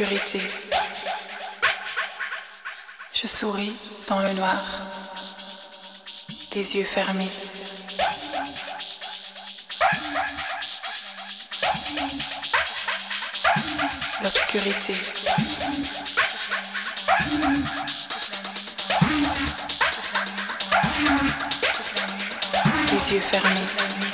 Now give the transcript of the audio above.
L'obscurité. Je souris dans le noir, les yeux fermés. L'obscurité. Les yeux fermés.